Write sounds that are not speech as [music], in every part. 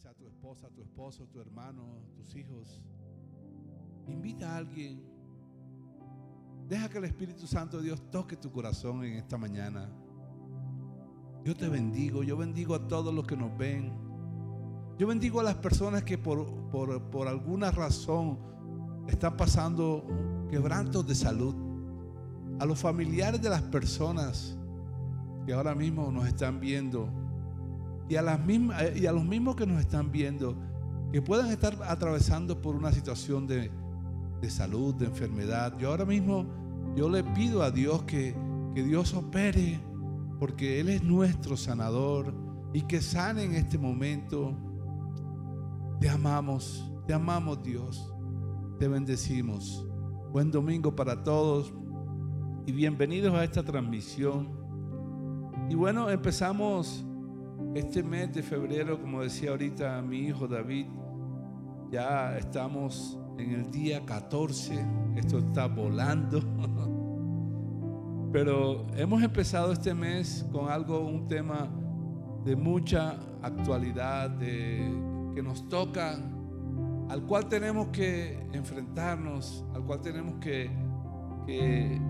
sea tu esposa, tu esposo, tu hermano, tus hijos. Invita a alguien. Deja que el Espíritu Santo de Dios toque tu corazón en esta mañana. Yo te bendigo, yo bendigo a todos los que nos ven. Yo bendigo a las personas que por, por, por alguna razón están pasando quebrantos de salud. A los familiares de las personas que ahora mismo nos están viendo. Y a, las mismas, y a los mismos que nos están viendo, que puedan estar atravesando por una situación de, de salud, de enfermedad. Yo ahora mismo, yo le pido a Dios que, que Dios opere porque Él es nuestro sanador y que sane en este momento. Te amamos, te amamos Dios, te bendecimos. Buen domingo para todos y bienvenidos a esta transmisión. Y bueno, empezamos este mes de febrero, como decía ahorita mi hijo David, ya estamos en el día 14, esto está volando. [laughs] Pero hemos empezado este mes con algo, un tema de mucha actualidad, de, que nos toca, al cual tenemos que enfrentarnos, al cual tenemos que, que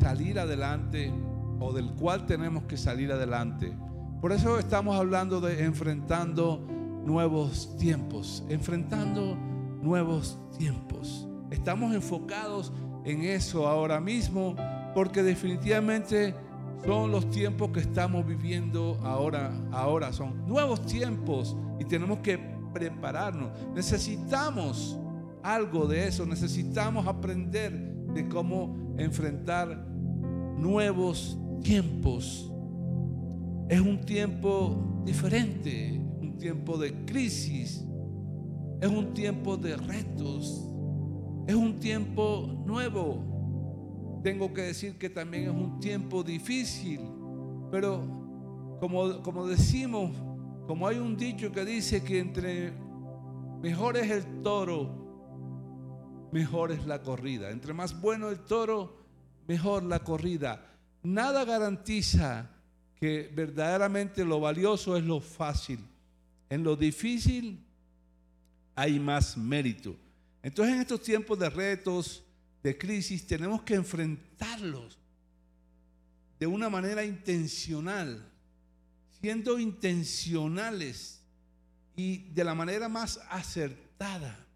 salir adelante o del cual tenemos que salir adelante. Por eso estamos hablando de enfrentando nuevos tiempos, enfrentando nuevos tiempos. Estamos enfocados en eso ahora mismo porque definitivamente son los tiempos que estamos viviendo ahora, ahora son nuevos tiempos y tenemos que prepararnos. Necesitamos algo de eso, necesitamos aprender de cómo enfrentar nuevos tiempos. Es un tiempo diferente, un tiempo de crisis, es un tiempo de retos, es un tiempo nuevo tengo que decir que también es un tiempo difícil, pero como, como decimos, como hay un dicho que dice que entre mejor es el toro, mejor es la corrida. Entre más bueno el toro, mejor la corrida. Nada garantiza que verdaderamente lo valioso es lo fácil. En lo difícil hay más mérito. Entonces en estos tiempos de retos, de crisis tenemos que enfrentarlos de una manera intencional, siendo intencionales y de la manera más acertada,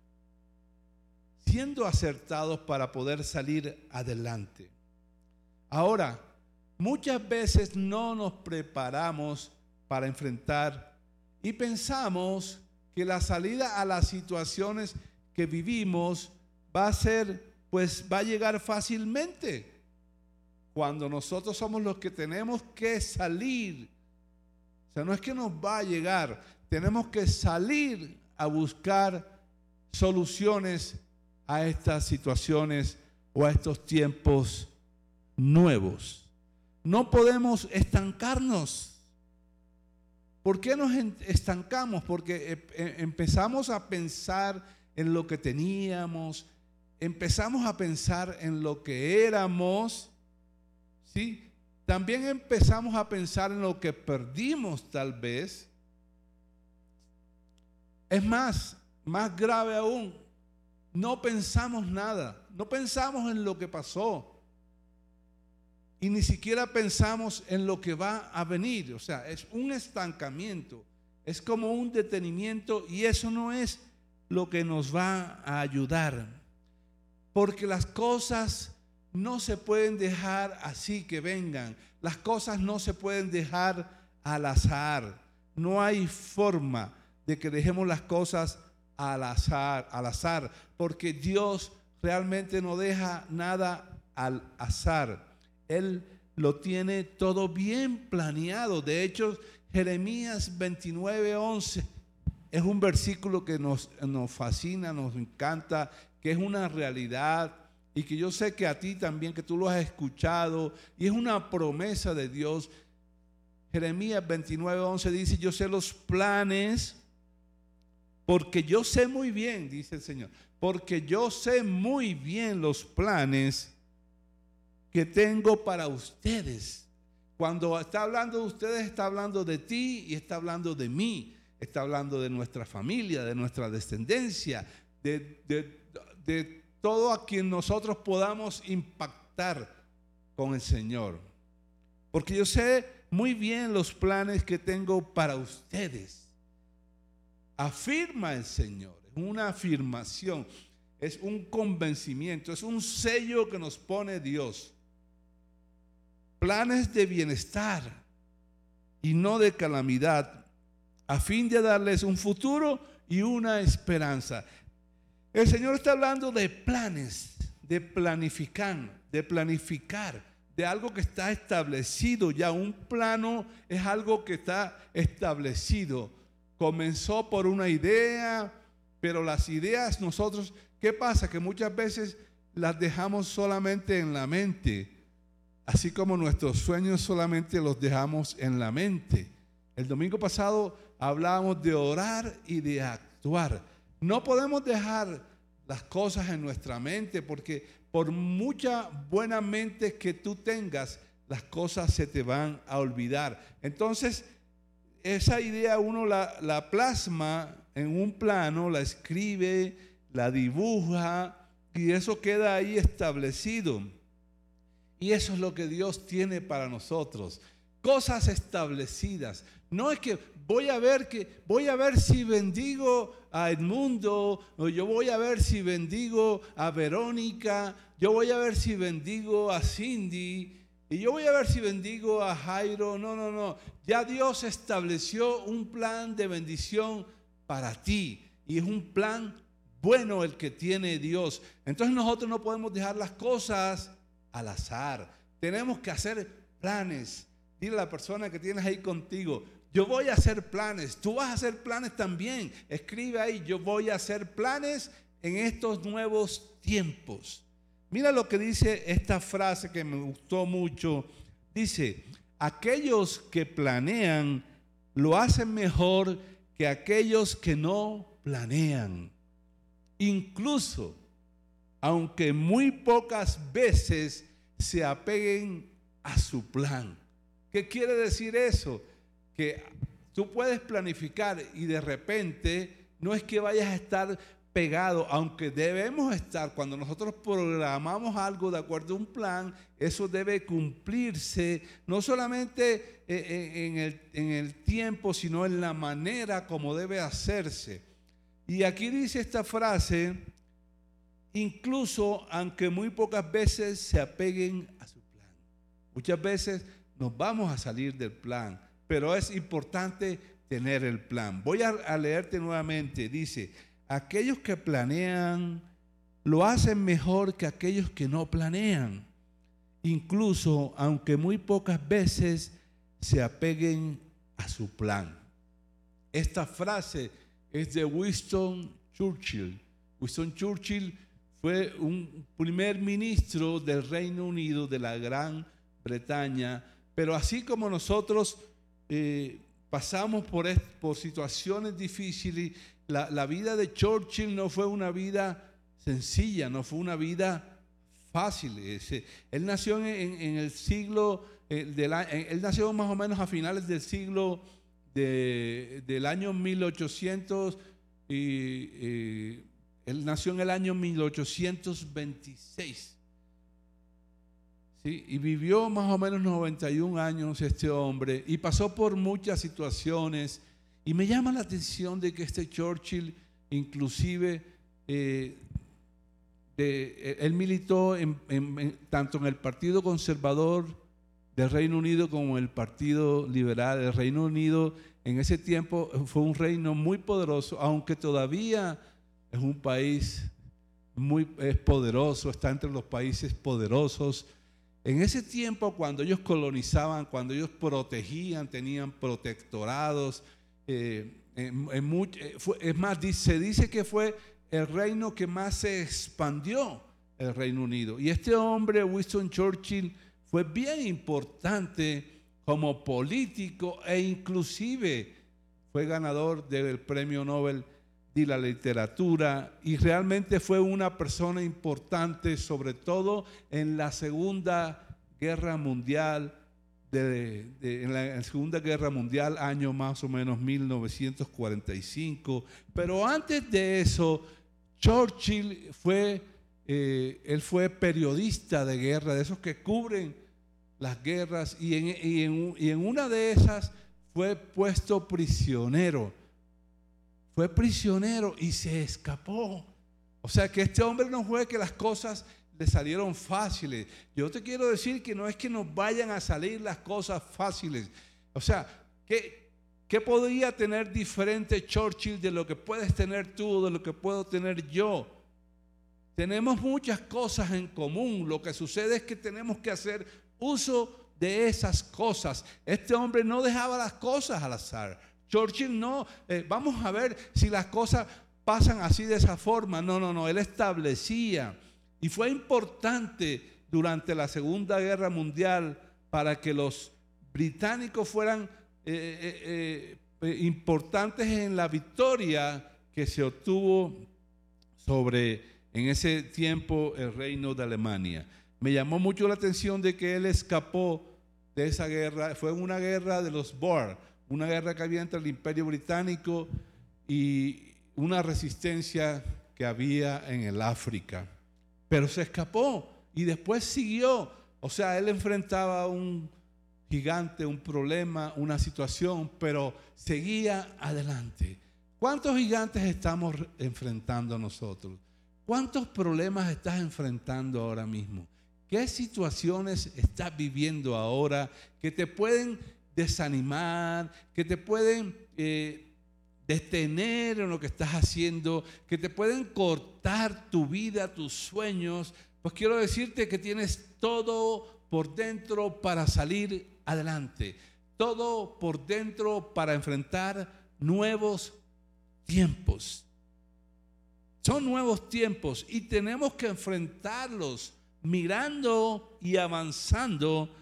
siendo acertados para poder salir adelante. Ahora, muchas veces no nos preparamos para enfrentar y pensamos que la salida a las situaciones que vivimos va a ser pues va a llegar fácilmente. Cuando nosotros somos los que tenemos que salir. O sea, no es que nos va a llegar, tenemos que salir a buscar soluciones a estas situaciones o a estos tiempos nuevos. No podemos estancarnos. ¿Por qué nos estancamos? Porque eh, eh, empezamos a pensar en lo que teníamos, empezamos a pensar en lo que éramos, ¿sí? También empezamos a pensar en lo que perdimos tal vez. Es más, más grave aún, no pensamos nada, no pensamos en lo que pasó y ni siquiera pensamos en lo que va a venir. O sea, es un estancamiento, es como un detenimiento y eso no es lo que nos va a ayudar. Porque las cosas no se pueden dejar así que vengan. Las cosas no se pueden dejar al azar. No hay forma de que dejemos las cosas al azar, al azar, porque Dios realmente no deja nada al azar. Él lo tiene todo bien planeado. De hecho, Jeremías 29, 11 es un versículo que nos, nos fascina, nos encanta que es una realidad y que yo sé que a ti también, que tú lo has escuchado y es una promesa de Dios. Jeremías 29, 11 dice, yo sé los planes, porque yo sé muy bien, dice el Señor, porque yo sé muy bien los planes que tengo para ustedes. Cuando está hablando de ustedes, está hablando de ti y está hablando de mí. está hablando de nuestra familia, de nuestra descendencia, de, de todo a quien nosotros podamos impactar con el Señor. Porque yo sé muy bien los planes que tengo para ustedes. Afirma el Señor, es una afirmación, es un convencimiento, es un sello que nos pone Dios. Planes de bienestar y no de calamidad, a fin de darles un futuro y una esperanza. El Señor está hablando de planes, de planificar, de planificar de algo que está establecido ya. Un plano es algo que está establecido. Comenzó por una idea, pero las ideas nosotros, ¿qué pasa? Que muchas veces las dejamos solamente en la mente, así como nuestros sueños solamente los dejamos en la mente. El domingo pasado hablábamos de orar y de actuar. No podemos dejar las cosas en nuestra mente porque por mucha buena mente que tú tengas, las cosas se te van a olvidar. Entonces, esa idea uno la, plasma en un plano, la escribe, la dibuja y eso queda ahí establecido. Y eso es lo que Dios tiene para nosotros. Cosas establecidas. No es que voy a ver que voy a ver si bendigo a Edmundo, o yo voy a ver si bendigo a Verónica, yo voy a ver si bendigo a Cindy, y yo voy a ver si bendigo a Jairo. No, no, no. Ya Dios estableció un plan de bendición para ti. Y es un plan bueno el que tiene Dios. Entonces nosotros no podemos dejar las cosas al azar. Tenemos que hacer planes. Dile a la persona que tienes ahí contigo, yo voy a hacer planes. Tú vas a hacer planes también. Escribe ahí, yo voy a hacer planes en estos nuevos tiempos. Mira lo que dice esta frase que me gustó mucho. Dice, aquellos que planean lo hacen mejor que aquellos que no planean. Incluso, aunque muy pocas veces se apeguen a su plan. ¿Qué quiere decir eso? que tú puedes planificar y de repente no es que vayas a estar pegado, aunque debemos estar, cuando nosotros programamos algo de acuerdo a un plan, eso debe cumplirse, no solamente eh, eh, en el, en el tiempo, sino en la manera como debe hacerse. Y aquí dice esta frase, incluso aunque muy pocas veces se apeguen a su plan. Muchas veces nos vamos a salir del plan pero es importante tener el plan. Voy a, leerte nuevamente. Dice, aquellos que planean lo hacen mejor que aquellos que no planean, incluso aunque muy pocas veces se apeguen a su plan. Esta frase es de Winston Churchill. Winston Churchill fue un primer ministro del Reino Unido, de la Gran Bretaña, pero así como nosotros eh, pasamos por, situaciones difíciles. La, la, vida de Churchill no fue una vida sencilla, no fue una vida fácil. él nació en, el siglo, eh, él nació más o menos a finales del siglo del año 1800 y eh, él nació en el año 1826. Y vivió más o menos 91 años este hombre y pasó por muchas situaciones. Y me llama la atención de que este Churchill, inclusive, eh, él militó tanto en el Partido Conservador del Reino Unido como en el Partido Liberal del Reino Unido. En ese tiempo fue un reino muy poderoso, aunque todavía es un país muy poderoso, está entre los países poderosos en ese tiempo, cuando ellos colonizaban, cuando ellos protegían, tenían protectorados, eh, eh, es más, se dice que fue el reino que más se expandió, el Reino Unido. Y este hombre, Winston Churchill, fue bien importante como político e inclusive fue ganador del premio Nobel y la literatura y realmente fue una persona importante, sobre todo en la Segunda Guerra Mundial, en la Segunda Guerra Mundial, año más o menos 1945. Pero antes de eso, Churchill fue, eh, él fue periodista de guerra, de esos que cubren las guerras, y en, y en una de esas fue puesto prisionero. Fue prisionero y se escapó. O sea que este hombre no fue que las cosas le salieron fáciles. Yo te quiero decir que no es que nos vayan a salir las cosas fáciles. O sea, ¿qué, qué podría tener diferente Churchill de lo que puedes tener tú, de lo que puedo tener yo? Tenemos muchas cosas en común. Lo que sucede es que tenemos que hacer uso de esas cosas. Este hombre no dejaba las cosas al azar. Churchill no, eh, vamos a ver si las cosas pasan así de esa forma. No, no, no, él establecía. Y fue importante durante la Segunda Guerra Mundial para que los británicos fueran eh, eh, importantes en la victoria que se obtuvo sobre, en ese tiempo, el reino de Alemania. Me llamó mucho la atención de que él escapó de esa guerra fue una guerra de los Boer, una guerra que había entre el Imperio Británico y una resistencia que había en el África. Pero se escapó y después siguió. O sea, él enfrentaba un gigante, un problema, una situación, pero seguía adelante. ¿Cuántos gigantes estamos enfrentando nosotros? ¿Cuántos problemas estás enfrentando ahora mismo? ¿Qué situaciones estás viviendo ahora que te pueden desanimar, que te pueden eh, detener en lo que estás haciendo, que te pueden cortar tu vida, tus sueños? Pues quiero decirte que tienes todo por dentro para salir adelante, todo por dentro para enfrentar nuevos tiempos. Son nuevos tiempos y tenemos que enfrentarlos mirando y avanzando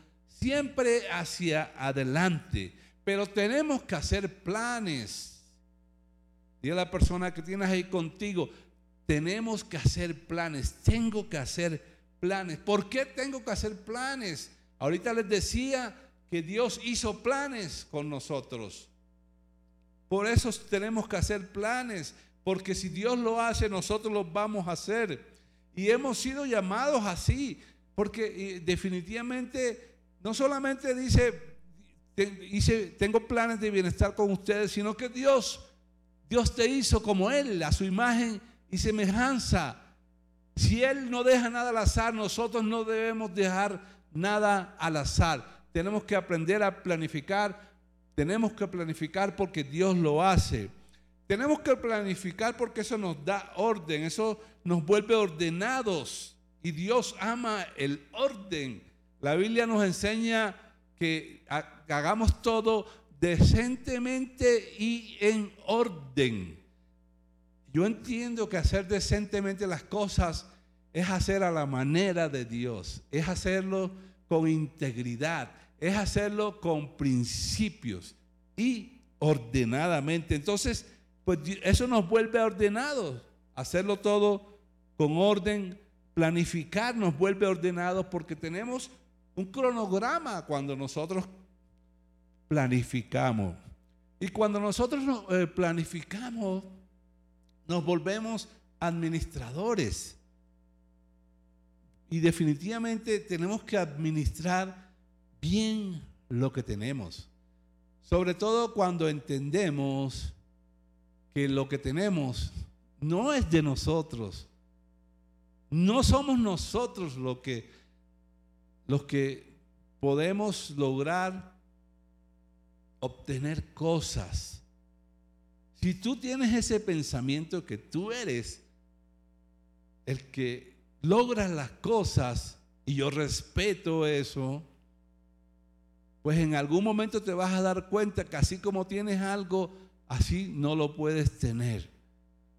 siempre hacia adelante. Pero tenemos que hacer planes. Dile a la persona que tienes ahí contigo, tenemos que hacer planes, tengo que hacer planes. ¿Por qué tengo que hacer planes? Ahorita les decía que Dios hizo planes con nosotros. Por eso tenemos que hacer planes, porque si Dios lo hace, nosotros lo vamos a hacer. Y hemos sido llamados así, porque definitivamente no solamente dice, tengo planes de bienestar con ustedes, sino que Dios, Dios te hizo como Él, a su imagen y semejanza. Si Él no deja nada al azar, nosotros no debemos dejar nada al azar. Tenemos que aprender a planificar, tenemos que planificar porque Dios lo hace. Tenemos que planificar porque eso nos da orden, eso nos vuelve ordenados. Y Dios ama el orden. La Biblia nos enseña que hagamos todo decentemente y en orden. Yo entiendo que hacer decentemente las cosas es hacer a la manera de Dios, es hacerlo con integridad, es hacerlo con principios y ordenadamente. Entonces, pues eso nos vuelve ordenados, hacerlo todo con orden, planificar nos vuelve ordenados porque tenemos un cronograma cuando nosotros planificamos. Y cuando nosotros eh, planificamos, nos volvemos administradores. Y definitivamente tenemos que administrar bien lo que tenemos. Sobre todo cuando entendemos que lo que tenemos no es de nosotros. No somos nosotros lo que, los que podemos lograr obtener cosas. Si tú tienes ese pensamiento que tú eres el que logra las cosas, y yo respeto eso, pues en algún momento te vas a dar cuenta que así como tienes algo, así no lo puedes tener.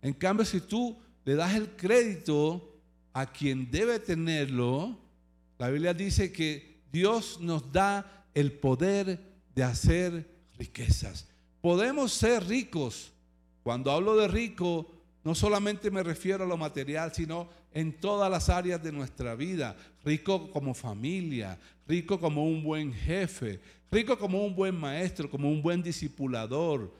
En cambio, si tú le das el crédito a quien debe tenerlo, la Biblia dice que Dios nos da el poder de hacer riquezas. Podemos ser ricos. Cuando hablo de rico, no solamente me refiero a lo material, sino en todas las áreas de nuestra vida. Rico como familia, rico como un buen jefe, rico como un buen maestro, como un buen discipulador,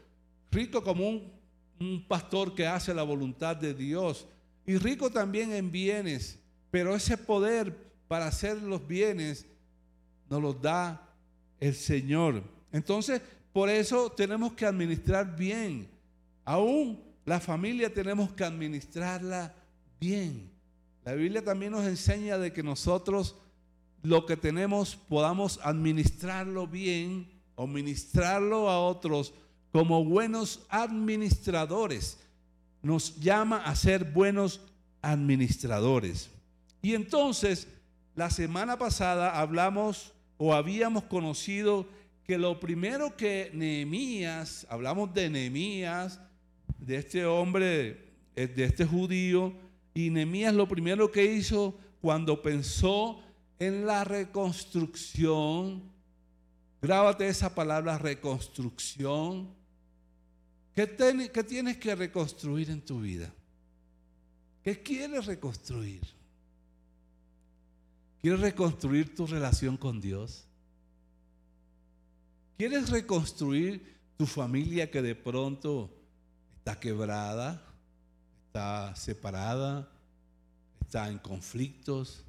rico como un, un pastor que hace la voluntad de Dios y rico también en bienes. Pero ese poder para hacer los bienes nos los da el Señor. Entonces, por eso tenemos que administrar bien. Aún la familia tenemos que administrarla bien. La Biblia también nos enseña de que nosotros lo que tenemos podamos administrarlo bien o ministrarlo a otros como buenos administradores. Nos llama a ser buenos administradores. Y entonces, la semana pasada hablamos o habíamos conocido que lo primero que Nehemías, hablamos de Nehemías, de este hombre, eh, de este judío, y Nehemías lo primero que hizo cuando pensó en la reconstrucción, grábate esa palabra reconstrucción, ¿qué, ¿qué tienes que reconstruir en tu vida? ¿Qué quieres reconstruir? ¿Quieres reconstruir tu relación con Dios? ¿Quieres reconstruir tu familia que de pronto está quebrada, está separada, está en conflictos?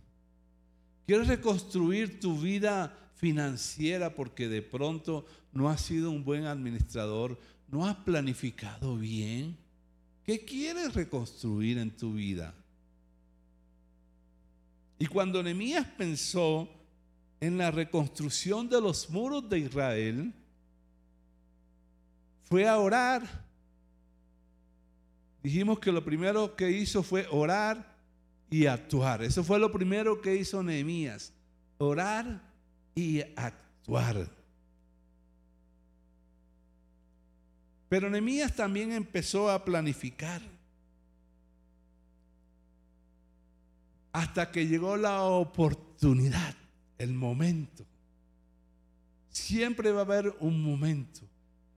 ¿Quieres reconstruir tu vida financiera porque de pronto no has sido un buen administrador, no has planificado bien? ¿Qué quieres reconstruir en tu vida? Y cuando Nehemías pensó en la reconstrucción de los muros de Israel, fue a orar. Dijimos que lo primero que hizo fue orar y actuar. Eso fue lo primero que hizo Nehemías, orar y actuar. Pero Nehemías también empezó a planificar. Hasta que llegó la oportunidad, el momento. Siempre va a haber un momento,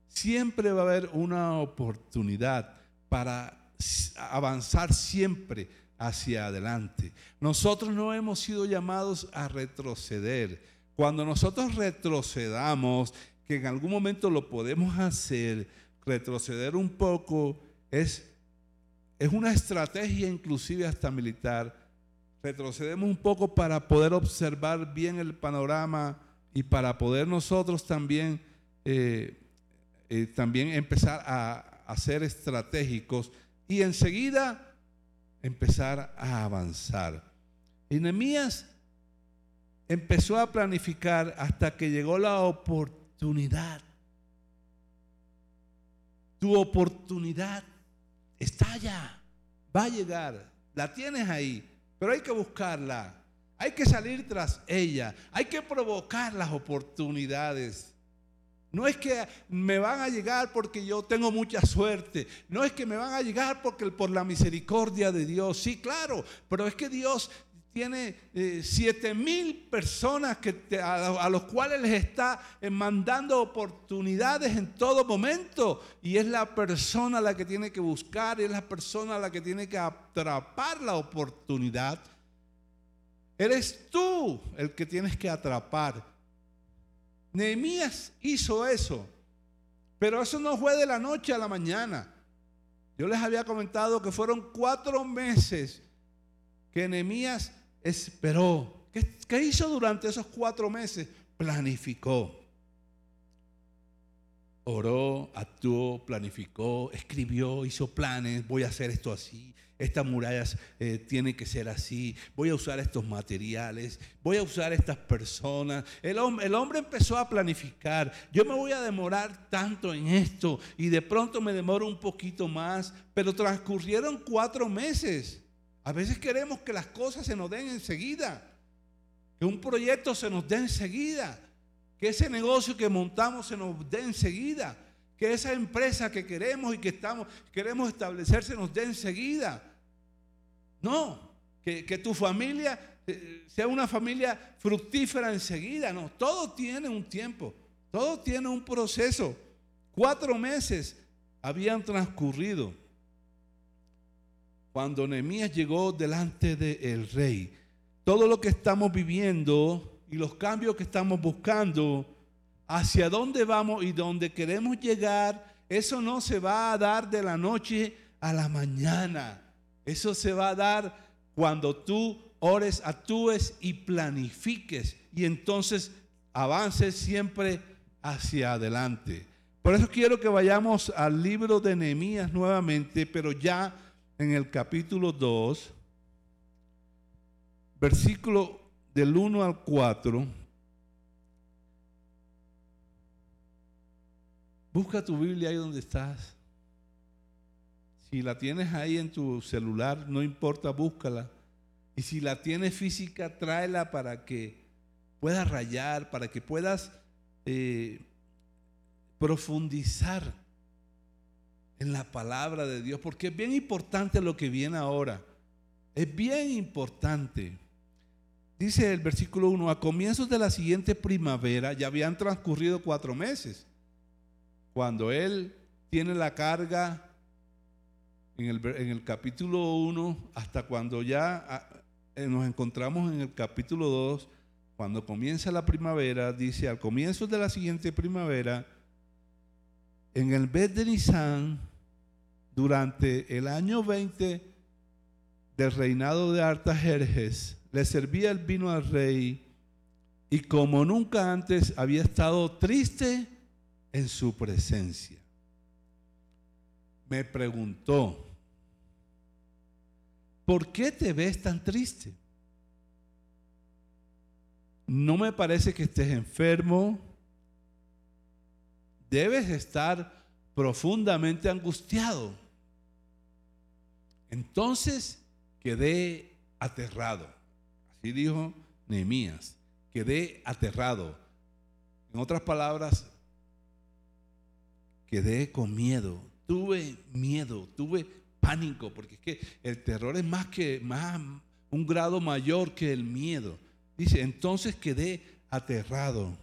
siempre va a haber una oportunidad para avanzar siempre hacia adelante. Nosotros no hemos sido llamados a retroceder. Cuando nosotros retrocedamos, que en algún momento lo podemos hacer, retroceder un poco es, es una estrategia inclusive hasta militar retrocedemos un poco para poder observar bien el panorama y para poder nosotros también, eh, eh, también empezar a, a ser estratégicos y enseguida empezar a avanzar. Y empezó a planificar hasta que llegó la oportunidad. Tu oportunidad está allá, va a llegar, la tienes ahí. Pero hay que buscarla. Hay que salir tras ella. Hay que provocar las oportunidades. No es que me van a llegar porque yo tengo mucha suerte. No es que me van a llegar porque por la misericordia de Dios. Sí, claro. Pero es que Dios tiene eh, siete mil personas que a, los cuales les está eh, mandando oportunidades en todo momento. Y es la persona la que tiene que buscar, es la persona la que tiene que atrapar la oportunidad. Eres tú el que tienes que atrapar. Nehemías hizo eso, pero eso no fue de la noche a la mañana. Yo les había comentado que fueron cuatro meses que Nehemías esperó. ¿Qué, hizo durante esos cuatro meses? Planificó. Oró, actuó, planificó, escribió, hizo planes. Voy a hacer esto así. Estas murallas eh, tienen que ser así. Voy a usar estos materiales. Voy a usar estas personas. El, el hombre empezó a planificar. Yo me voy a demorar tanto en esto. Y de pronto me demoro un poquito más. Pero transcurrieron cuatro meses. A veces queremos que las cosas se nos den enseguida, que un proyecto se nos dé enseguida, que ese negocio que montamos se nos dé enseguida, que esa empresa que queremos y que estamos, queremos establecer se nos dé enseguida. No, que, que tu familia eh, sea una familia fructífera enseguida, no, todo tiene un tiempo, todo tiene un proceso. Cuatro meses habían transcurrido. Cuando Nehemías llegó delante del rey. Todo lo que estamos viviendo y los cambios que estamos buscando, hacia dónde vamos y dónde queremos llegar, eso no se va a dar de la noche a la mañana. Eso se va a dar cuando tú ores, actúes y planifiques y entonces avances siempre hacia adelante. Por eso quiero que vayamos al libro de Nehemías nuevamente, pero ya en el capítulo 2, versículo del 1 al 4. Busca tu Biblia ahí donde estás. Si la tienes ahí en tu celular, no importa, búscala. Y si la tienes física, tráela para que puedas rayar, para que puedas eh, profundizar en la palabra de Dios, porque es bien importante lo que viene ahora. Es bien importante. Dice el versículo 1, a comienzos de la siguiente primavera, ya habían transcurrido cuatro meses, cuando él tiene la carga en el, en el capítulo 1, hasta cuando ya ah, eh, nos encontramos en el capítulo 2, cuando comienza la primavera, dice, al comienzo de la siguiente primavera, en el mes de Nisan, durante el año 20 del reinado de Artajerjes, le servía el vino al rey y como nunca antes había estado triste en su presencia. Me preguntó, ¿por qué te ves tan triste? No me parece que estés enfermo. Debes estar profundamente angustiado. Entonces quedé aterrado. Así dijo Nehemías. Quedé aterrado. En otras palabras, quedé con miedo. Tuve miedo, tuve pánico, porque es que el terror es más que más un grado mayor que el miedo. Dice, entonces quedé aterrado.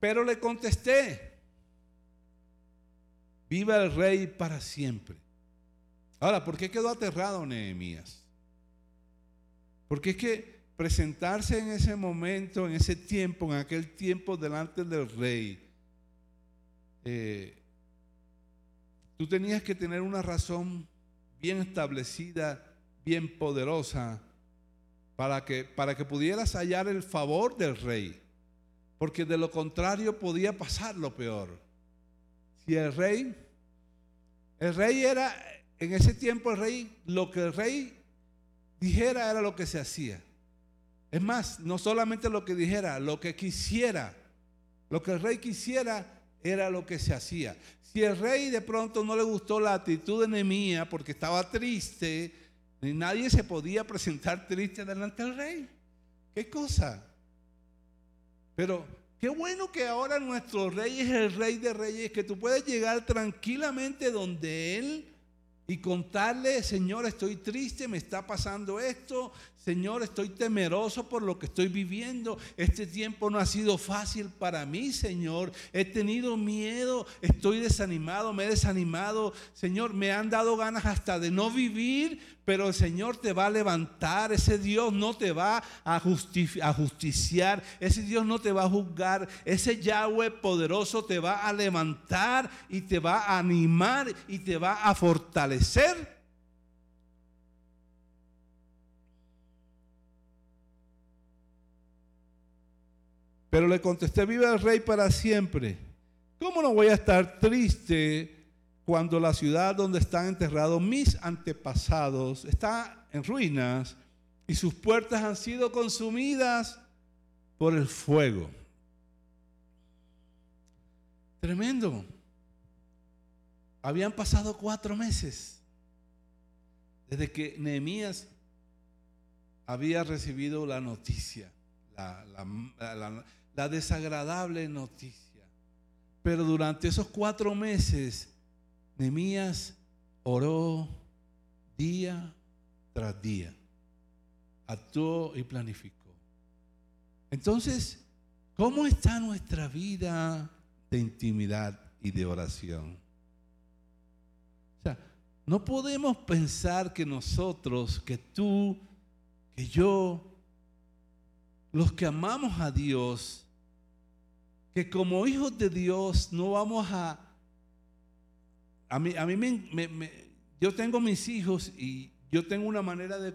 Pero le contesté, viva el rey para siempre. Ahora, ¿por qué quedó aterrado Nehemías? Porque es que presentarse en ese momento, en ese tiempo, en aquel tiempo delante del rey, eh, tú tenías que tener una razón bien establecida, bien poderosa para que, para que pudieras hallar el favor del rey. Porque de lo contrario podía pasar lo peor. Si el rey, el rey era, en ese tiempo el rey, lo que el rey dijera era lo que se hacía. Es más, no solamente lo que dijera, lo que quisiera. Lo que el rey quisiera era lo que se hacía. Si el rey de pronto no le gustó la actitud de Nehemías porque estaba triste, ni nadie se podía presentar triste delante del rey. ¿Qué cosa? Pero qué bueno que ahora nuestro rey es el rey de reyes, que tú puedes llegar tranquilamente donde él y contarle, Señor, estoy triste, me está pasando esto, Señor, estoy temeroso por lo que estoy viviendo. Este tiempo no ha sido fácil para mí, Señor. He tenido miedo, estoy desanimado, me he desanimado. Señor, me han dado ganas hasta de no vivir, pero el Señor te va a levantar. Ese Dios no te va a, justiciar. Ese Dios no te va a juzgar. Ese Yahweh poderoso te va a levantar y te va a animar y te va a fortalecer. Pero le contesté, viva el rey para siempre. ¿Cómo no voy a estar triste cuando la ciudad donde están enterrados mis antepasados está en ruinas y sus puertas han sido consumidas por el fuego? Tremendo. Habían pasado cuatro meses desde que Nehemías había recibido la noticia, la, desagradable noticia. Pero durante esos cuatro meses, Nemías oró día tras día, actuó y planificó. Entonces, ¿cómo está nuestra vida de intimidad y de oración? O sea, No podemos pensar que nosotros, que tú, que yo, los que amamos a Dios, que como hijos de Dios no vamos a... A mí, a mí me, yo tengo mis hijos y yo tengo una manera de,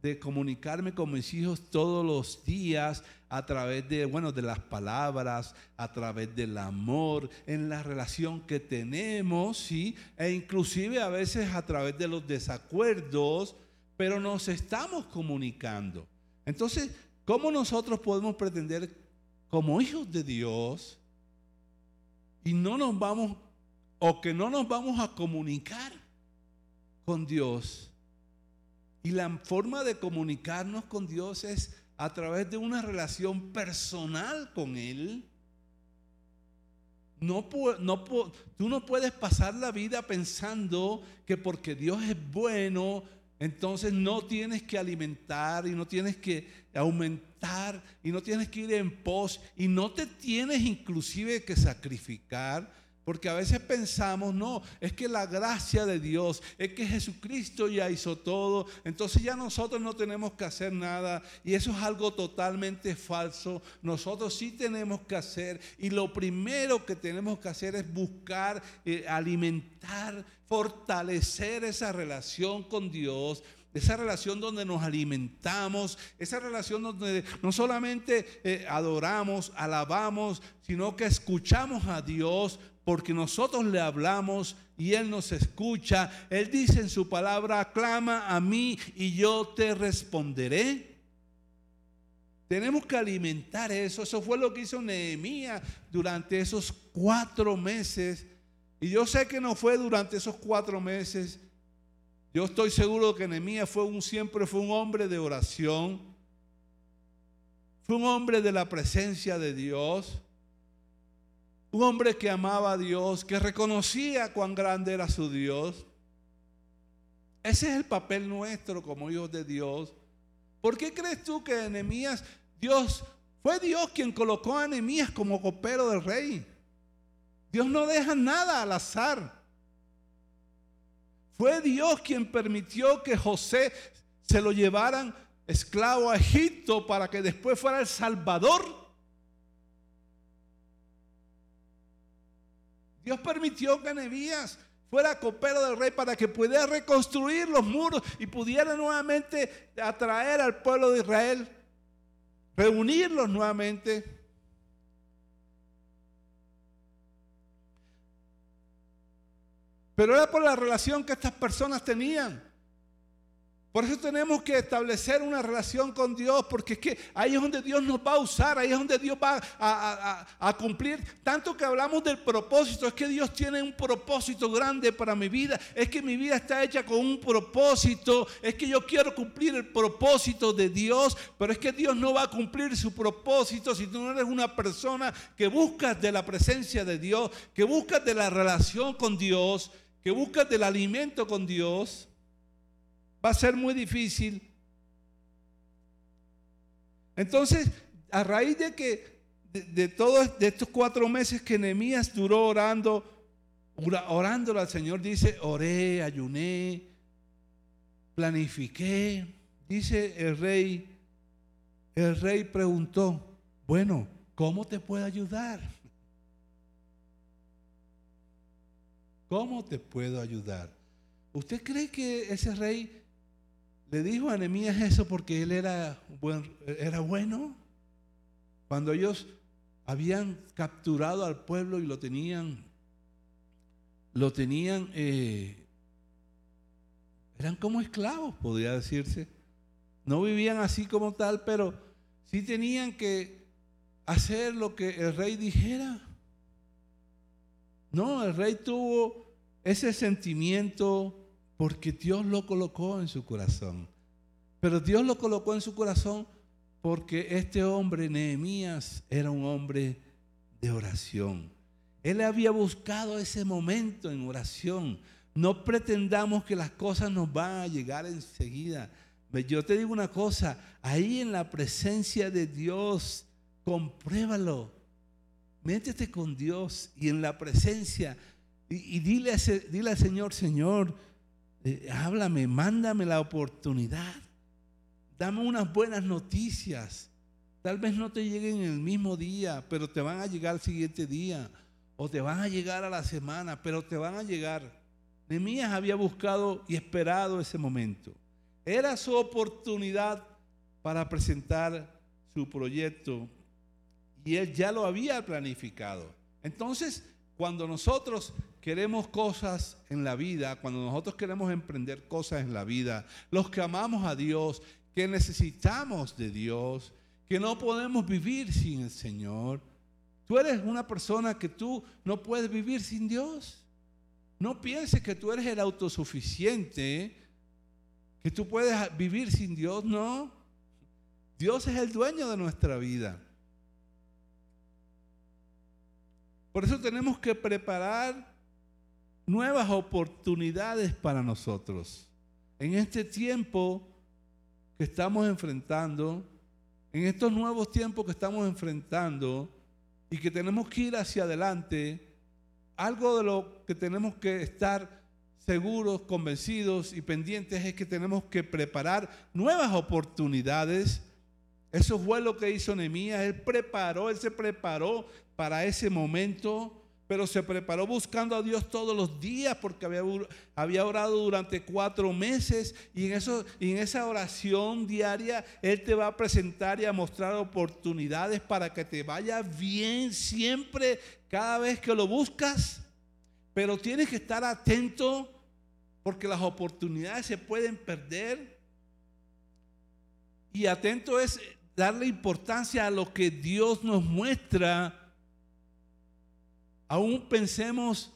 de comunicarme con mis hijos todos los días a través de, bueno, de las palabras, a través del amor, en la relación que tenemos, ¿sí? E inclusive a veces a través de los desacuerdos, pero nos estamos comunicando. Entonces, ¿cómo nosotros podemos pretender como hijos de Dios y no nos vamos, o que no nos vamos a comunicar con Dios? Y la forma de comunicarnos con Dios es a través de una relación personal con Él. No, no, tú no puedes pasar la vida pensando que porque Dios es bueno, entonces no tienes que alimentar y no tienes que aumentar y no tienes que ir en pos y no te tienes inclusive que sacrificar porque a veces pensamos, no, es que la gracia de Dios, es que Jesucristo ya hizo todo, entonces ya nosotros no tenemos que hacer nada. Y eso es algo totalmente falso. Nosotros sí tenemos que hacer. Y lo primero que tenemos que hacer es buscar, eh, alimentar, fortalecer esa relación con Dios esa relación donde nos alimentamos, esa relación donde no solamente eh, adoramos, alabamos, sino que escuchamos a Dios porque nosotros le hablamos y Él nos escucha. Él dice en su palabra, clama a mí y yo te responderé. Tenemos que alimentar eso. Eso fue lo que hizo Nehemías durante esos cuatro meses. Y yo sé que no fue durante esos cuatro meses. Yo estoy seguro que Nehemías fue un, siempre fue un hombre de oración. Fue un hombre de la presencia de Dios. Un hombre que amaba a Dios, que reconocía cuán grande era su Dios. Ese es el papel nuestro como hijos de Dios. ¿Por qué crees tú que Enemías, Dios, fue Dios quien colocó a Enemías como copero del rey? Dios no deja nada al azar. Fue Dios quien permitió que José se lo llevaran esclavo a Egipto para que después fuera el Salvador Dios permitió que Nebías fuera copero del rey para que pudiera reconstruir los muros y pudiera nuevamente atraer al pueblo de Israel, reunirlos nuevamente. Pero era por la relación que estas personas tenían. Por eso tenemos que establecer una relación con Dios, porque es que ahí es donde Dios nos va a usar, ahí es donde Dios va a, cumplir. Tanto que hablamos del propósito, es que Dios tiene un propósito grande para mi vida, es que mi vida está hecha con un propósito, es que yo quiero cumplir el propósito de Dios, pero es que Dios no va a cumplir su propósito si tú no eres una persona que buscas de la presencia de Dios, que buscas de la relación con Dios, que buscas del alimento con Dios va a ser muy difícil. Entonces, a raíz de que de, todos de estos cuatro meses que Nehemías duró orando, orando al Señor, dice, oré, ayuné, planifiqué. Dice el rey, el rey preguntó, bueno, ¿cómo te puedo ayudar? [laughs] ¿Cómo te puedo ayudar? ¿Usted cree que ese rey le dijo a Nehemías eso porque él era, era bueno. Cuando ellos habían capturado al pueblo y lo tenían, lo tenían, eh, eran como esclavos, podría decirse. No vivían así como tal, pero sí tenían que hacer lo que el rey dijera. No, el rey tuvo ese sentimiento porque Dios lo colocó en su corazón. Pero Dios lo colocó en su corazón porque este hombre, Nehemías, era un hombre de oración. Él había buscado ese momento en oración. No pretendamos que las cosas nos van a llegar enseguida. Yo te digo una cosa, ahí en la presencia de Dios, compruébalo. Métete con Dios y en la presencia y, dile, dile al Señor, Señor, háblame, mándame la oportunidad. Dame unas buenas noticias. Tal vez no te lleguen en el mismo día, pero te van a llegar el siguiente día. O te van a llegar a la semana, pero te van a llegar. Nehemías había buscado y esperado ese momento. Era su oportunidad para presentar su proyecto y él ya lo había planificado. Entonces, cuando nosotros queremos cosas en la vida, cuando nosotros queremos emprender cosas en la vida, los que amamos a Dios, que necesitamos de Dios, que no podemos vivir sin el Señor. Tú eres una persona que tú no puedes vivir sin Dios. No pienses que tú eres el autosuficiente, que tú puedes vivir sin Dios, no. Dios es el dueño de nuestra vida. Por eso tenemos que preparar nuevas oportunidades para nosotros. En este tiempo que estamos enfrentando, en estos nuevos tiempos que estamos enfrentando y que tenemos que ir hacia adelante, algo de lo que tenemos que estar seguros, convencidos y pendientes es que tenemos que preparar nuevas oportunidades. Eso fue lo que hizo Nehemías. Él preparó, él se preparó para ese momento pero se preparó buscando a Dios todos los días porque había, orado durante cuatro meses y en, eso, y en esa oración diaria Él te va a presentar y a mostrar oportunidades para que te vaya bien siempre, cada vez que lo buscas. Pero tienes que estar atento porque las oportunidades se pueden perder. Y atento es darle importancia a lo que Dios nos muestra aún pensemos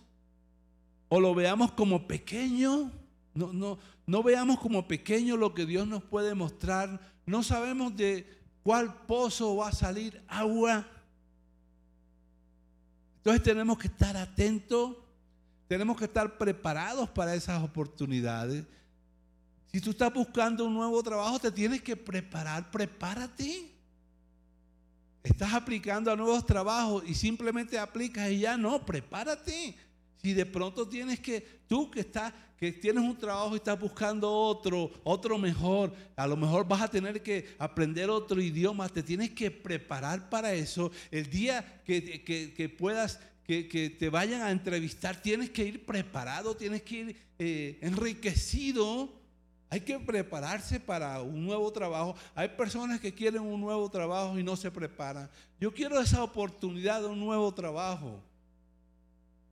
o lo veamos como pequeño, no, no, no veamos como pequeño lo que Dios nos puede mostrar, no sabemos de cuál pozo va a salir agua. Entonces tenemos que estar atentos, tenemos que estar preparados para esas oportunidades. Si tú estás buscando un nuevo trabajo, te tienes que preparar, prepárate. Estás aplicando a nuevos trabajos y simplemente aplicas y ya no, prepárate. Si de pronto tienes que, tú que estás, que tienes un trabajo y estás buscando otro, otro mejor, a lo mejor vas a tener que aprender otro idioma, te tienes que preparar para eso. El día que, puedas, que, te vayan a entrevistar, tienes que ir preparado, tienes que ir eh, enriquecido hay que prepararse para un nuevo trabajo. Hay personas que quieren un nuevo trabajo y no se preparan. Yo quiero esa oportunidad de un nuevo trabajo.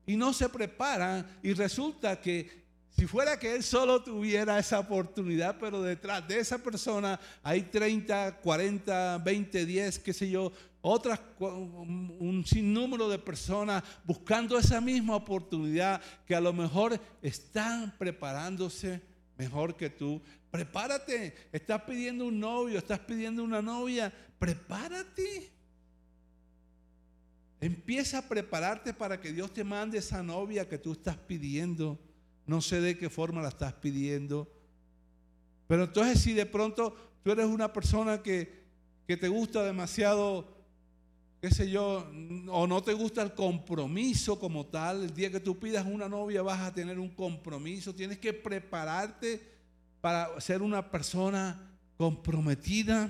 Y no se preparan y resulta que si fuera que él solo tuviera esa oportunidad, pero detrás de esa persona hay 30, 40, 20, 10, qué sé yo, otras, un sinnúmero de personas buscando esa misma oportunidad que a lo mejor están preparándose mejor que tú. Prepárate. Estás pidiendo un novio, estás pidiendo una novia. Prepárate. Empieza a prepararte para que Dios te mande esa novia que tú estás pidiendo. No sé de qué forma la estás pidiendo. Pero entonces si de pronto tú eres una persona que, que te gusta demasiado qué sé yo, o no te gusta el compromiso como tal, el día que tú pidas una novia vas a tener un compromiso, tienes que prepararte para ser una persona comprometida.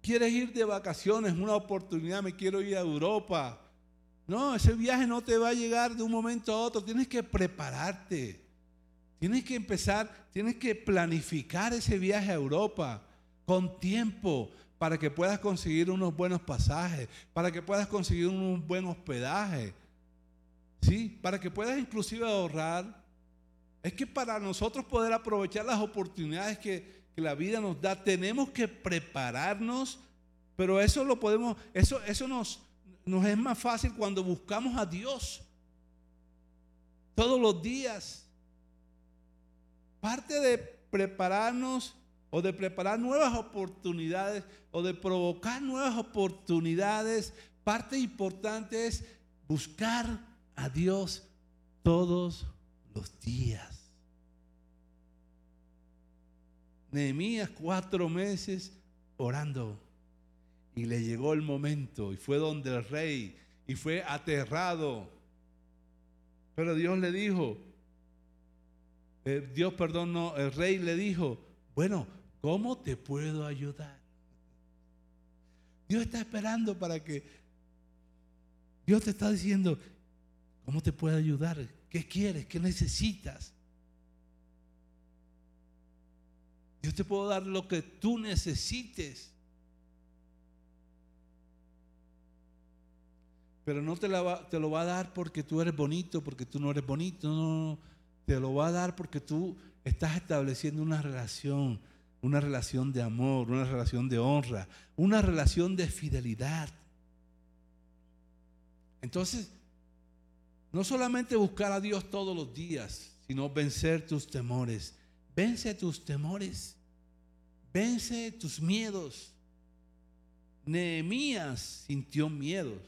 ¿Quieres ir de vacaciones? Una oportunidad, me quiero ir a Europa. No, ese viaje no te va a llegar de un momento a otro, tienes que prepararte. Tienes que empezar, tienes que planificar ese viaje a Europa con tiempo, para que puedas conseguir unos buenos pasajes, para que puedas conseguir un buen hospedaje, ¿sí? Para que puedas inclusive ahorrar. Es que para nosotros poder aprovechar las oportunidades que, la vida nos da, tenemos que prepararnos, pero eso lo podemos, eso, eso nos, nos es más fácil cuando buscamos a Dios todos los días. Parte de prepararnos o de preparar nuevas oportunidades o de provocar nuevas oportunidades, parte importante es buscar a Dios todos los días. Nehemías cuatro meses orando y le llegó el momento y fue donde el rey y fue aterrado. Pero Dios le dijo, eh, Dios, perdón, no, el rey le dijo, bueno, ¿cómo te puedo ayudar? Dios está esperando para que, Dios te está diciendo, ¿cómo te puedo ayudar? ¿Qué quieres? ¿Qué necesitas? Dios te puedo dar lo que tú necesites. Pero no te, te, lo va a dar porque tú eres bonito, porque tú no eres bonito. No, no, te lo va a dar porque tú estás estableciendo una relación, una relación de amor, una relación de honra, una relación de fidelidad. Entonces, no solamente buscar a Dios todos los días, sino vencer tus temores. Vence tus temores. Vence tus miedos. Nehemías sintió miedos.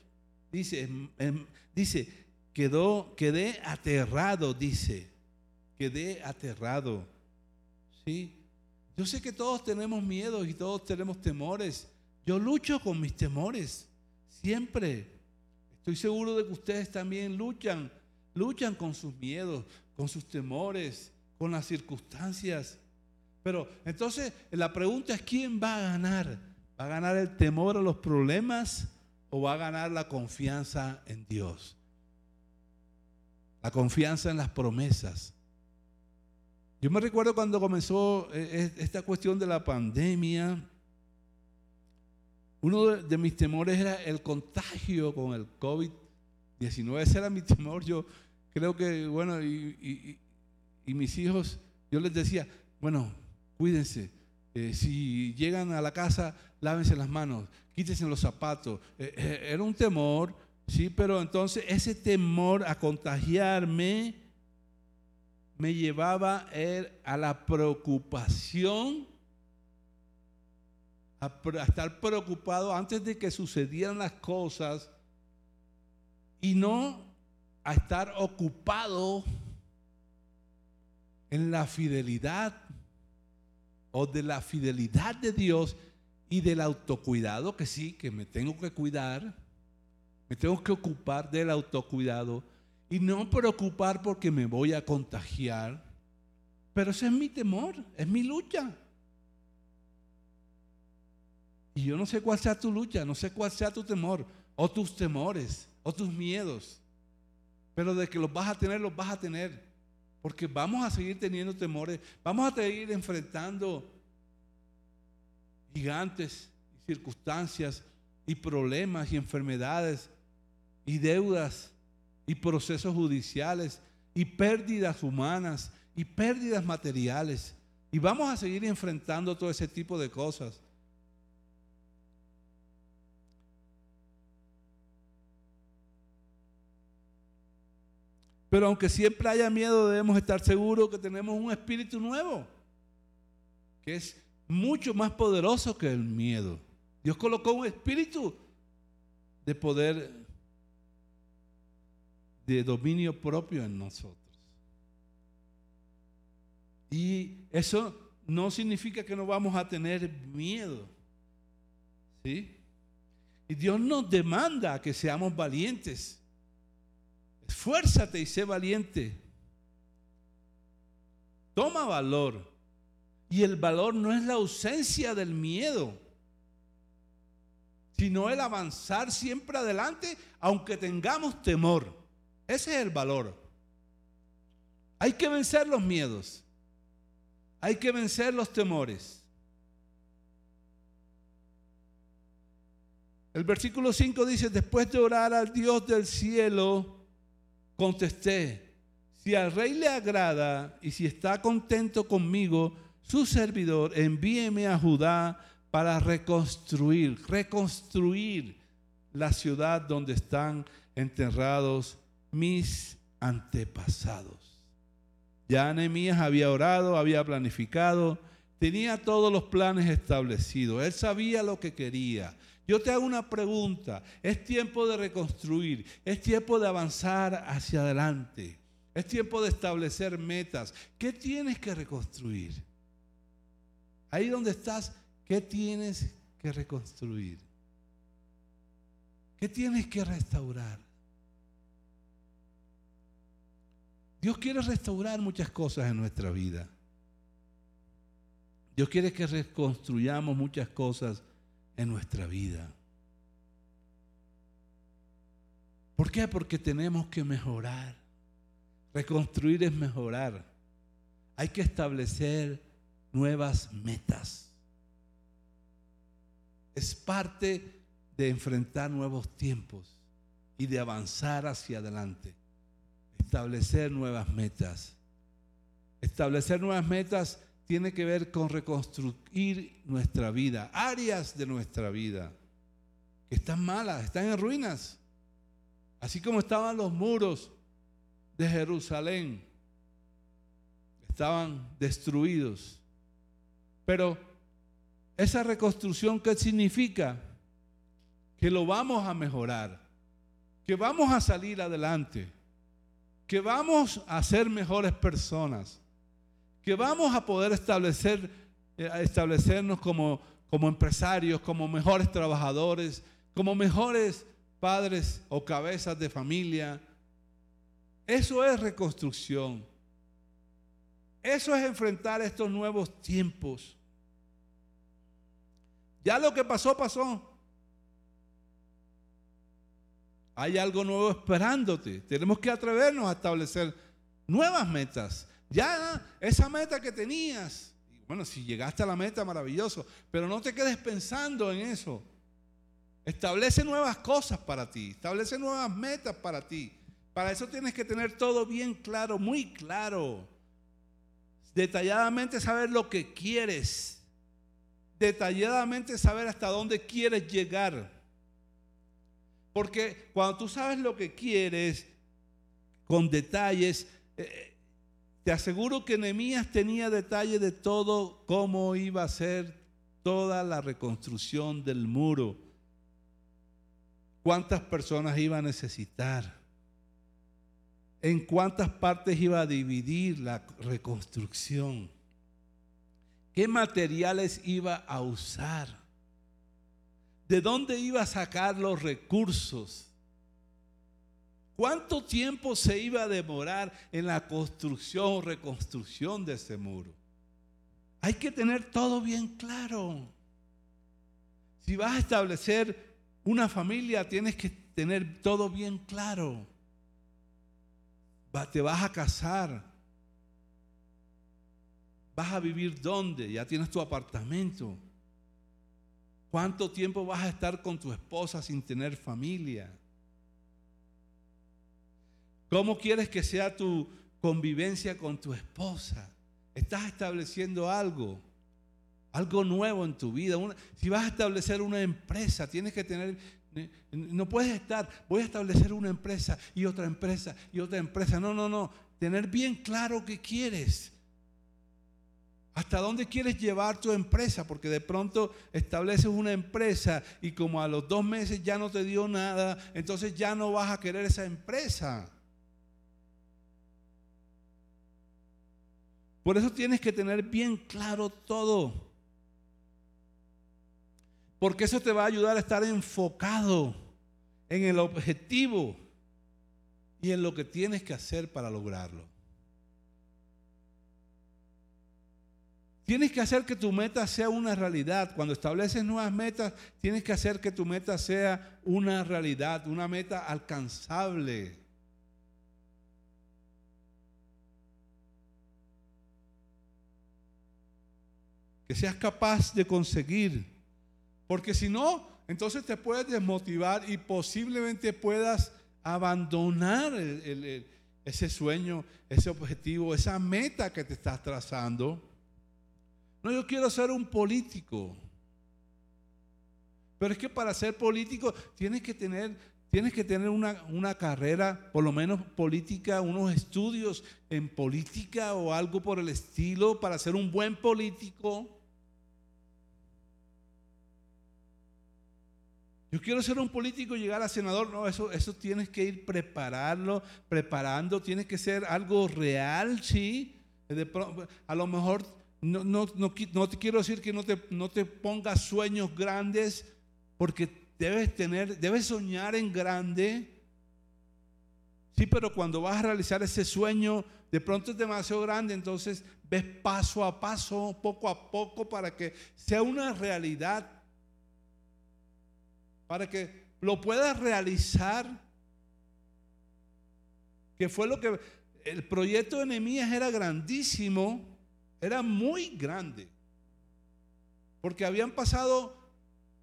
Dice, em, em, dice, quedó, quedé aterrado, dice, quedé aterrado. ¿Sí? Yo sé que todos tenemos miedos y todos tenemos temores. Yo lucho con mis temores, siempre. Estoy seguro de que ustedes también luchan, luchan con sus miedos, con sus temores, con las circunstancias. Pero entonces la pregunta es, ¿quién va a ganar? ¿Va a ganar el temor a los problemas o va a ganar la confianza en Dios? La confianza en las promesas. Yo me recuerdo cuando comenzó eh, esta cuestión de la pandemia, uno de, mis temores era el contagio con el COVID-19. Ese era mi temor. Yo creo que, bueno, y, mis hijos, yo les decía, bueno, cuídense. Eh, si llegan a la casa, lávense las manos, quítense los zapatos. Eh, eh, era un temor, sí, pero entonces ese temor a contagiarme me llevaba a la preocupación a, estar preocupado antes de que sucedieran las cosas y no a estar ocupado en la fidelidad o de la fidelidad de Dios y del autocuidado, que sí, que me tengo que cuidar, me tengo que ocupar del autocuidado y no preocupar porque me voy a contagiar. Pero ese es mi temor, es mi lucha. Y yo no sé cuál sea tu lucha, no sé cuál sea tu temor, o tus temores, o tus miedos. Pero de que los vas a tener, los vas a tener. Porque vamos a seguir teniendo temores, vamos a seguir enfrentando gigantes y circunstancias y problemas y enfermedades y deudas y procesos judiciales y pérdidas humanas y pérdidas materiales. Y vamos a seguir enfrentando todo ese tipo de cosas. Pero aunque siempre haya miedo, debemos estar seguros que tenemos un espíritu nuevo, que es mucho más poderoso que el miedo. Dios colocó un espíritu de poder, de dominio propio en nosotros. Y eso no significa que no vamos a tener miedo. ¿Sí? Y Dios nos demanda que seamos valientes. Esfuérzate y sé valiente. Toma valor. Y el valor no es la ausencia del miedo, sino el avanzar siempre adelante, aunque tengamos temor. Ese es el valor. Hay que vencer los miedos. Hay que vencer los temores. El versículo 5 dice, después de orar al Dios del cielo, Contesté, si al rey le agrada y si está contento conmigo, su servidor, envíeme a Judá para reconstruir, reconstruir la ciudad donde están enterrados mis antepasados. Ya Nehemías había orado, había planificado, tenía todos los planes establecidos, él sabía lo que quería, yo te hago una pregunta. Es tiempo de reconstruir. Es tiempo de avanzar hacia adelante. Es tiempo de establecer metas. ¿Qué tienes que reconstruir? Ahí donde estás, ¿qué tienes que reconstruir? ¿Qué tienes que restaurar? Dios quiere restaurar muchas cosas en nuestra vida. Dios quiere que reconstruyamos muchas cosas en nuestra vida. ¿Por qué? Porque tenemos que mejorar. Reconstruir es mejorar. Hay que establecer nuevas metas. Es parte de enfrentar nuevos tiempos y de avanzar hacia adelante. Establecer nuevas metas. Establecer nuevas metas tiene que ver con reconstruir nuestra vida, áreas de nuestra vida que están malas, están en ruinas. Así como estaban los muros de Jerusalén, estaban destruidos. Pero esa reconstrucción, ¿qué significa? Que lo vamos a mejorar, que vamos a salir adelante, que vamos a ser mejores personas que vamos a poder establecer, eh, establecernos como, como empresarios, como mejores trabajadores, como mejores padres o cabezas de familia. Eso es reconstrucción. Eso es enfrentar estos nuevos tiempos. Ya lo que pasó, pasó. Hay algo nuevo esperándote. Tenemos que atrevernos a establecer nuevas metas, ya esa meta que tenías, bueno, si llegaste a la meta, maravilloso, pero no te quedes pensando en eso. Establece nuevas cosas para ti, establece nuevas metas para ti. Para eso tienes que tener todo bien claro, muy claro. Detalladamente saber lo que quieres. Detalladamente saber hasta dónde quieres llegar. Porque cuando tú sabes lo que quieres, con detalles, eh, te aseguro que Nehemías tenía detalle de todo cómo iba a ser toda la reconstrucción del muro. Cuántas personas iba a necesitar. En cuántas partes iba a dividir la reconstrucción. ¿Qué materiales iba a usar? ¿De dónde iba a sacar los recursos? ¿Cuánto tiempo se iba a demorar en la construcción o reconstrucción de ese muro? Hay que tener todo bien claro. Si vas a establecer una familia, tienes que tener todo bien claro. Te vas a casar. ¿Vas a vivir dónde? Ya tienes tu apartamento. ¿Cuánto tiempo vas a estar con tu esposa sin tener familia? ¿Cómo quieres que sea tu convivencia con tu esposa? Estás estableciendo algo, algo nuevo en tu vida. si vas a establecer una empresa, tienes que tener, no puedes estar, voy a establecer una empresa y otra empresa y otra empresa. No, no, no. Tener bien claro qué quieres. ¿Hasta dónde quieres llevar tu empresa? Porque de pronto estableces una empresa y como a los dos meses ya no te dio nada, entonces ya no vas a querer esa empresa. Por eso tienes que tener bien claro todo. Porque eso te va a ayudar a estar enfocado en el objetivo y en lo que tienes que hacer para lograrlo. Tienes que hacer que tu meta sea una realidad. Cuando estableces nuevas metas, tienes que hacer que tu meta sea una realidad, una meta alcanzable. que seas capaz de conseguir. Porque si no, entonces te puedes desmotivar y posiblemente puedas abandonar ese sueño, ese objetivo, esa meta que te estás trazando. No, yo quiero ser un político. Pero es que para ser político tienes que tener, tienes que tener una, una, carrera, por lo menos política, unos estudios en política o algo por el estilo para ser un buen político. Yo quiero ser un político y llegar a senador. No, eso, eso tienes que ir prepararlo, preparando. Tiene que ser algo real, sí. a lo mejor no, no, no, te quiero decir que no te, no te pongas sueños grandes, porque debes tener, debes soñar en grande, Sí, pero cuando vas a realizar ese sueño, de pronto es demasiado grande, entonces ves paso a paso, poco a poco, para que sea una realidad, para que lo puedas realizar. Que fue lo que el proyecto de Nehemías era grandísimo, era muy grande, porque habían pasado,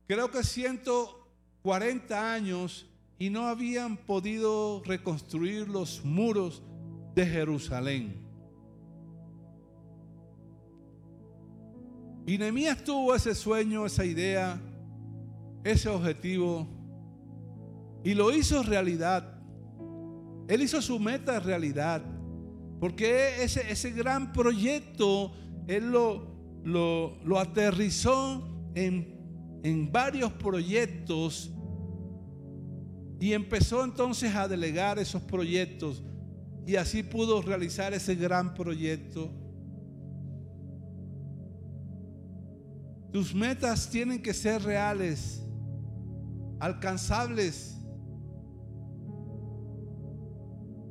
creo que 140 años y no habían podido reconstruir los muros de Jerusalén. Y Nehemías tuvo ese sueño, esa idea, ese objetivo y lo hizo realidad. Él hizo su meta realidad. Porque ese, ese gran proyecto, Él lo, lo, aterrizó en, en varios proyectos y empezó entonces a delegar esos proyectos y así pudo realizar ese gran proyecto. Tus metas tienen que ser reales, alcanzables,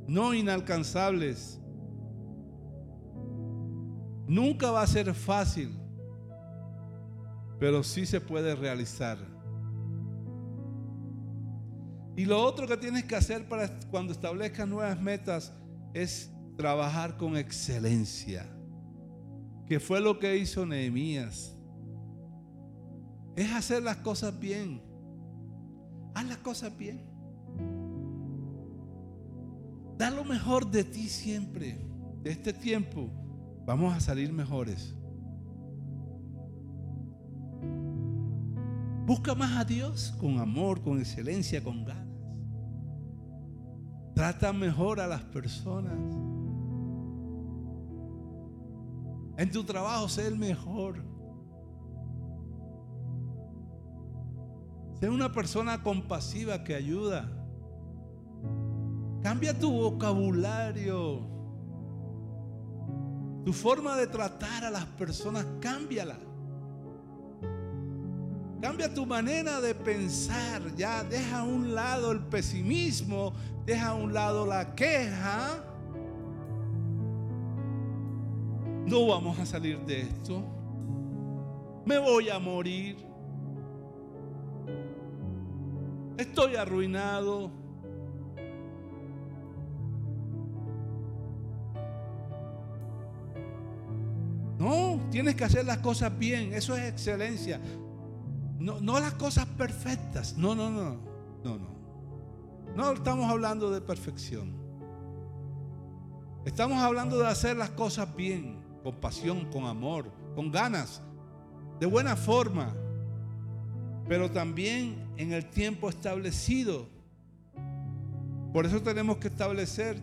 no inalcanzables. Nunca va a ser fácil, pero sí se puede realizar. Y lo otro que tienes que hacer para cuando establezcas nuevas metas es trabajar con excelencia, que fue lo que hizo Nehemías. Es hacer las cosas bien. Haz las cosas bien. Da lo mejor de ti siempre. De este tiempo vamos a salir mejores. Busca más a Dios con amor, con excelencia, con ganas. Trata mejor a las personas. En tu trabajo, sé el mejor. Sé una persona compasiva que ayuda. Cambia tu vocabulario. Tu forma de tratar a las personas, cámbiala. Cambia tu manera de pensar, ya deja a un lado el pesimismo, deja a un lado la queja. No vamos a salir de esto. Me voy a morir. Estoy arruinado. No, tienes que hacer las cosas bien. Eso es excelencia. No, las cosas perfectas. No, no, no. No, no. No estamos hablando de perfección. Estamos hablando de hacer las cosas bien, con pasión, con amor, con ganas, de buena forma, pero también en el tiempo establecido. Por eso tenemos que establecer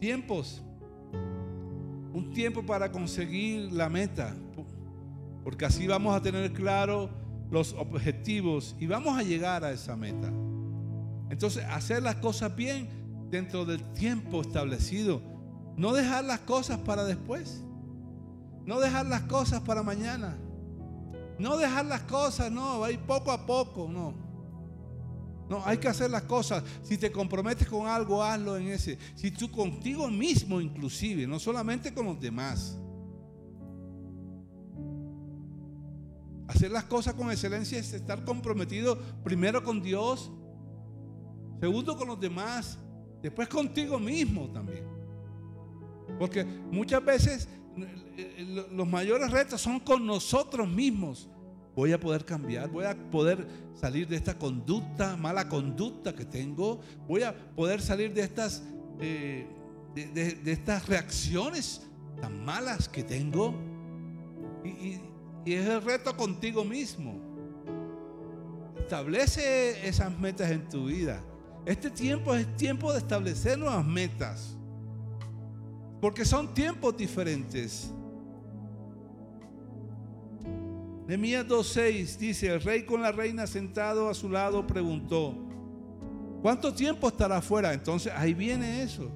tiempos. Un tiempo para conseguir la meta. Porque así vamos a tener claro los objetivos y vamos a llegar a esa meta. Entonces, hacer las cosas bien dentro del tiempo establecido. No dejar las cosas para después. No dejar las cosas para mañana. No dejar las cosas, no, ir poco a poco, no. No, hay que hacer las cosas. Si te comprometes con algo, hazlo en ese. Si tú contigo mismo inclusive, no solamente con los demás. Hacer las cosas con excelencia es estar comprometido primero con Dios, segundo con los demás, después contigo mismo también. Porque muchas veces los mayores retos son con nosotros mismos. Voy a poder cambiar, voy a poder salir de esta conducta, mala conducta que tengo, voy a poder salir de estas, eh, de, estas reacciones tan malas que tengo. y, y es el reto contigo mismo. Establece esas metas en tu vida. Este tiempo es tiempo de establecer nuevas metas. Porque son tiempos diferentes. Nehemías 2.6 dice, el rey con la reina sentado a su lado preguntó, ¿cuánto tiempo estará afuera? Entonces ahí viene eso.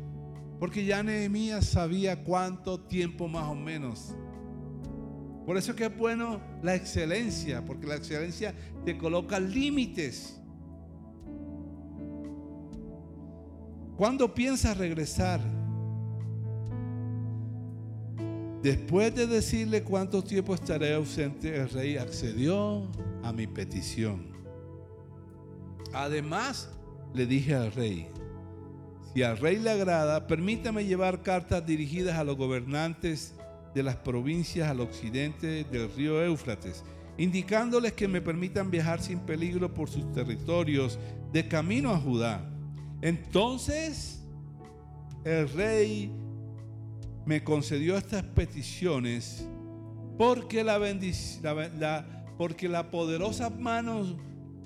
Porque ya Nehemías sabía cuánto tiempo más o menos por eso es que es bueno la excelencia, porque la excelencia te coloca límites. ¿Cuándo piensas regresar? Después de decirle cuánto tiempo estaré ausente, el rey accedió a mi petición. Además, le dije al rey, si al rey le agrada, permítame llevar cartas dirigidas a los gobernantes de las provincias al occidente del río Éufrates, indicándoles que me permitan viajar sin peligro por sus territorios de camino a Judá. Entonces el rey me concedió estas peticiones porque la, porque la poderosa mano,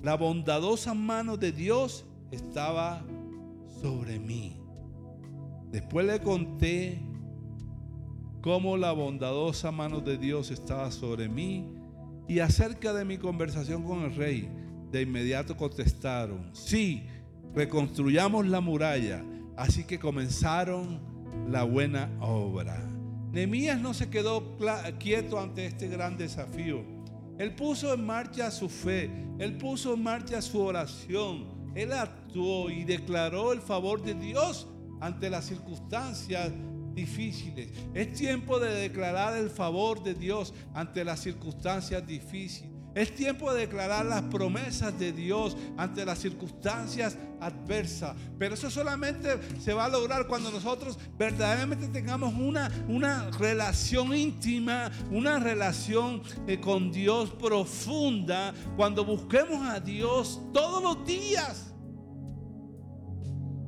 la bondadosa mano de Dios estaba sobre mí. Después le conté cómo la bondadosa mano de Dios estaba sobre mí y acerca de mi conversación con el rey. De inmediato contestaron, sí, reconstruyamos la muralla. Así que comenzaron la buena obra. Nehemías no se quedó quieto ante este gran desafío. Él puso en marcha su fe, él puso en marcha su oración, él actuó y declaró el favor de Dios ante las circunstancias difíciles. Es tiempo de declarar el favor de Dios ante las circunstancias difíciles. Es tiempo de declarar las promesas de Dios ante las circunstancias adversas. Pero eso solamente se va a lograr cuando nosotros verdaderamente tengamos una, una relación íntima, una relación eh, con Dios profunda, cuando busquemos a Dios todos los días.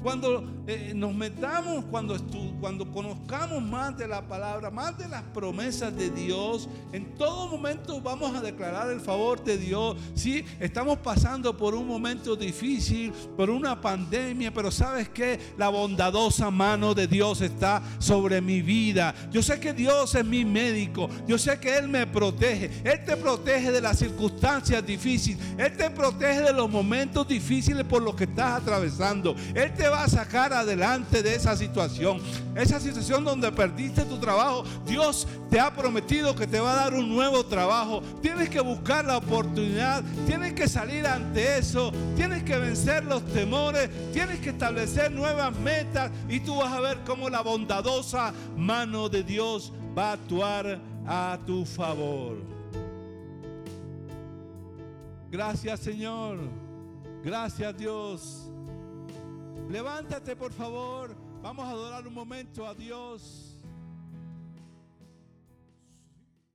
Cuando eh, nos metamos, cuando, cuando conozcamos más de la palabra, más de las promesas de Dios, en todo momento vamos a declarar el favor de Dios. Sí, estamos pasando por un momento difícil, por una pandemia, pero sabes que la bondadosa mano de Dios está sobre mi vida. Yo sé que Dios es mi médico. Yo sé que Él me protege. Él te protege de las circunstancias difíciles. Él te protege de los momentos difíciles por los que estás atravesando. Él te va a sacar adelante de esa situación. Esa situación donde perdiste tu trabajo, Dios te ha prometido que te va a dar un nuevo trabajo. Tienes que buscar la oportunidad, tienes que salir ante eso, tienes que vencer los temores, tienes que establecer nuevas metas y tú vas a ver cómo la bondadosa mano de Dios va a actuar a tu favor. Gracias Señor. Gracias Dios. Levántate por favor. Vamos a adorar un momento a Dios.